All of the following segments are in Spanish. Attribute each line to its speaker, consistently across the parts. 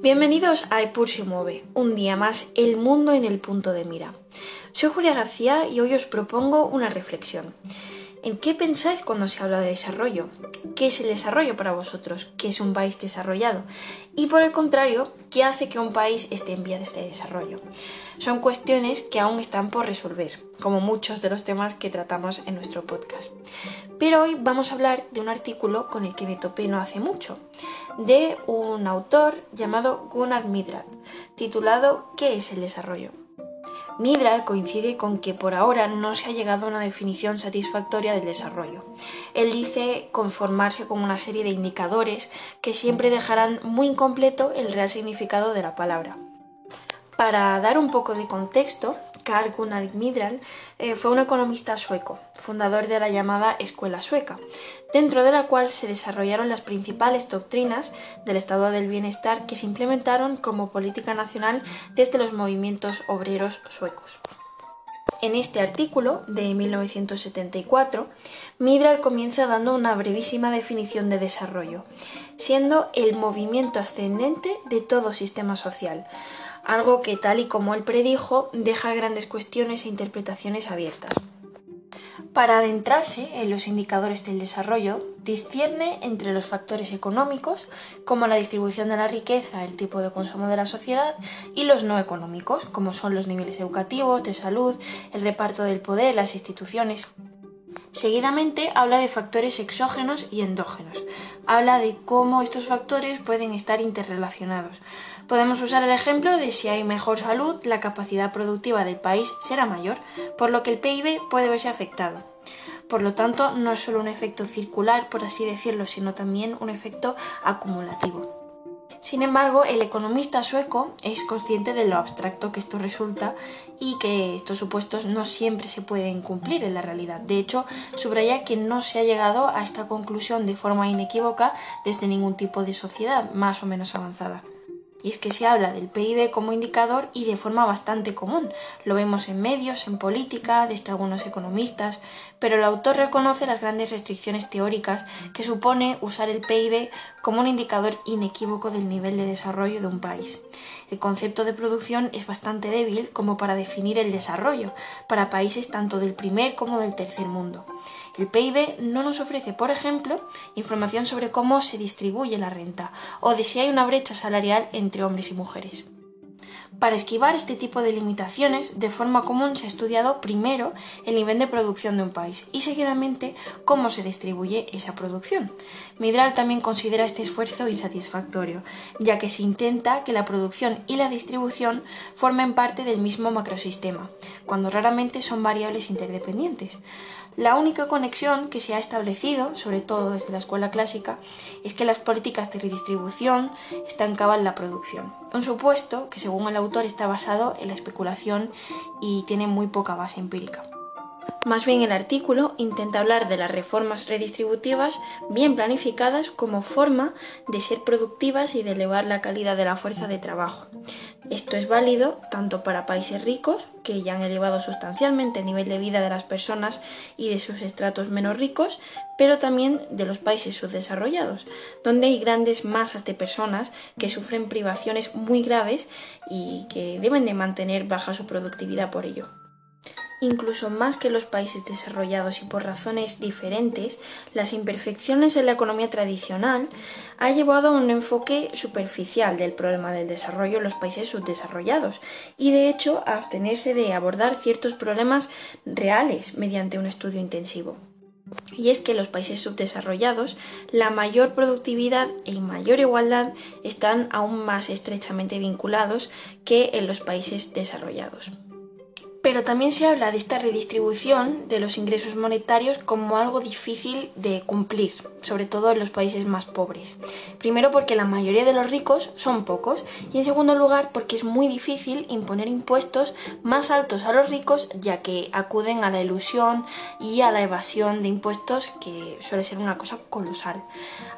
Speaker 1: Bienvenidos a Epur se mueve, un día más el mundo en el punto de mira. Soy Julia García y hoy os propongo una reflexión. ¿En qué pensáis cuando se habla de desarrollo? ¿Qué es el desarrollo para vosotros? ¿Qué es un país desarrollado? Y por el contrario, ¿qué hace que un país esté en vía de este desarrollo? Son cuestiones que aún están por resolver, como muchos de los temas que tratamos en nuestro podcast. Pero hoy vamos a hablar de un artículo con el que me topé no hace mucho, de un autor llamado Gunnar Midrad, titulado ¿Qué es el desarrollo? Midral coincide con que por ahora no se ha llegado a una definición satisfactoria del desarrollo. Él dice conformarse con una serie de indicadores que siempre dejarán muy incompleto el real significado de la palabra. Para dar un poco de contexto, Carl Gunnar Midral eh, fue un economista sueco, fundador de la llamada Escuela Sueca, dentro de la cual se desarrollaron las principales doctrinas del estado del bienestar que se implementaron como política nacional desde los movimientos obreros suecos. En este artículo de 1974, Midral comienza dando una brevísima definición de desarrollo, siendo el movimiento ascendente de todo sistema social, algo que tal y como él predijo deja grandes cuestiones e interpretaciones abiertas. Para adentrarse en los indicadores del desarrollo, discierne entre los factores económicos, como la distribución de la riqueza, el tipo de consumo de la sociedad, y los no económicos, como son los niveles educativos, de salud, el reparto del poder, las instituciones. Seguidamente habla de factores exógenos y endógenos. Habla de cómo estos factores pueden estar interrelacionados. Podemos usar el ejemplo de si hay mejor salud, la capacidad productiva del país será mayor, por lo que el PIB puede verse afectado. Por lo tanto, no es solo un efecto circular, por así decirlo, sino también un efecto acumulativo. Sin embargo, el economista sueco es consciente de lo abstracto que esto resulta y que estos supuestos no siempre se pueden cumplir en la realidad. De hecho, subraya que no se ha llegado a esta conclusión de forma inequívoca desde ningún tipo de sociedad más o menos avanzada. Y es que se habla del PIB como indicador y de forma bastante común. Lo vemos en medios, en política, desde algunos economistas, pero el autor reconoce las grandes restricciones teóricas que supone usar el PIB como un indicador inequívoco del nivel de desarrollo de un país. El concepto de producción es bastante débil como para definir el desarrollo para países tanto del primer como del tercer mundo. El PIB no nos ofrece, por ejemplo, información sobre cómo se distribuye la renta o de si hay una brecha salarial entre hombres y mujeres. Para esquivar este tipo de limitaciones, de forma común se ha estudiado primero el nivel de producción de un país y seguidamente cómo se distribuye esa producción. Midral también considera este esfuerzo insatisfactorio, ya que se intenta que la producción y la distribución formen parte del mismo macrosistema, cuando raramente son variables interdependientes. La única conexión que se ha establecido, sobre todo desde la escuela clásica, es que las políticas de redistribución estancaban la producción. Un supuesto que, según el autor, está basado en la especulación y tiene muy poca base empírica. Más bien el artículo intenta hablar de las reformas redistributivas bien planificadas como forma de ser productivas y de elevar la calidad de la fuerza de trabajo. Esto es válido tanto para países ricos, que ya han elevado sustancialmente el nivel de vida de las personas y de sus estratos menos ricos, pero también de los países subdesarrollados, donde hay grandes masas de personas que sufren privaciones muy graves y que deben de mantener baja su productividad por ello incluso más que los países desarrollados y por razones diferentes, las imperfecciones en la economía tradicional ha llevado a un enfoque superficial del problema del desarrollo en los países subdesarrollados y de hecho a abstenerse de abordar ciertos problemas reales mediante un estudio intensivo. Y es que en los países subdesarrollados la mayor productividad y mayor igualdad están aún más estrechamente vinculados que en los países desarrollados. Pero también se habla de esta redistribución de los ingresos monetarios como algo difícil de cumplir, sobre todo en los países más pobres. Primero porque la mayoría de los ricos son pocos y en segundo lugar porque es muy difícil imponer impuestos más altos a los ricos ya que acuden a la ilusión y a la evasión de impuestos que suele ser una cosa colosal.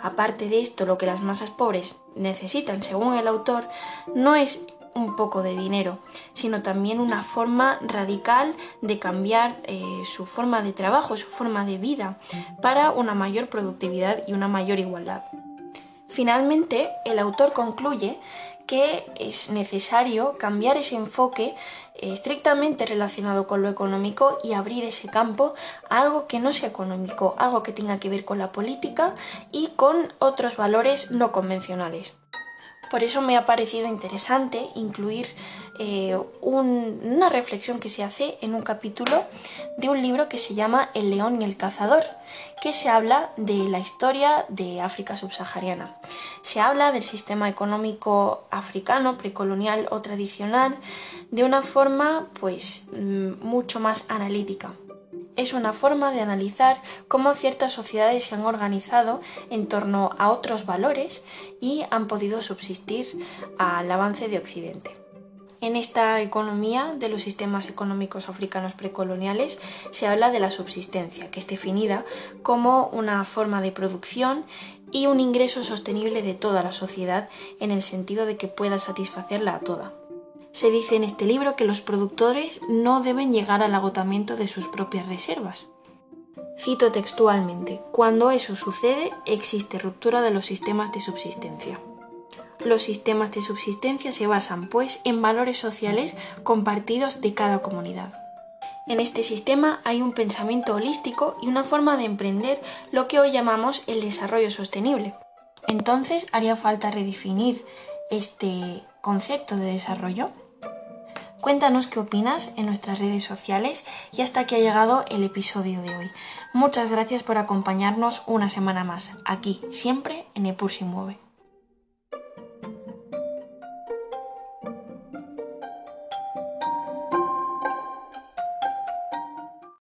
Speaker 1: Aparte de esto, lo que las masas pobres necesitan, según el autor, no es un poco de dinero, sino también una forma radical de cambiar eh, su forma de trabajo, su forma de vida, para una mayor productividad y una mayor igualdad. Finalmente, el autor concluye que es necesario cambiar ese enfoque estrictamente relacionado con lo económico y abrir ese campo a algo que no sea económico, algo que tenga que ver con la política y con otros valores no convencionales. Por eso me ha parecido interesante incluir eh, una reflexión que se hace en un capítulo de un libro que se llama El león y el cazador, que se habla de la historia de África subsahariana. Se habla del sistema económico africano, precolonial o tradicional, de una forma pues mm, mucho más analítica es una forma de analizar cómo ciertas sociedades se han organizado en torno a otros valores y han podido subsistir al avance de Occidente. En esta economía de los sistemas económicos africanos precoloniales se habla de la subsistencia, que es definida como una forma de producción y un ingreso sostenible de toda la sociedad en el sentido de que pueda satisfacerla a toda se dice en este libro que los productores no deben llegar al agotamiento de sus propias reservas. Cito textualmente, cuando eso sucede existe ruptura de los sistemas de subsistencia. Los sistemas de subsistencia se basan, pues, en valores sociales compartidos de cada comunidad. En este sistema hay un pensamiento holístico y una forma de emprender lo que hoy llamamos el desarrollo sostenible. Entonces haría falta redefinir este concepto de desarrollo? Cuéntanos qué opinas en nuestras redes sociales y hasta aquí ha llegado el episodio de hoy. Muchas gracias por acompañarnos una semana más, aquí, siempre en Epur Mueve.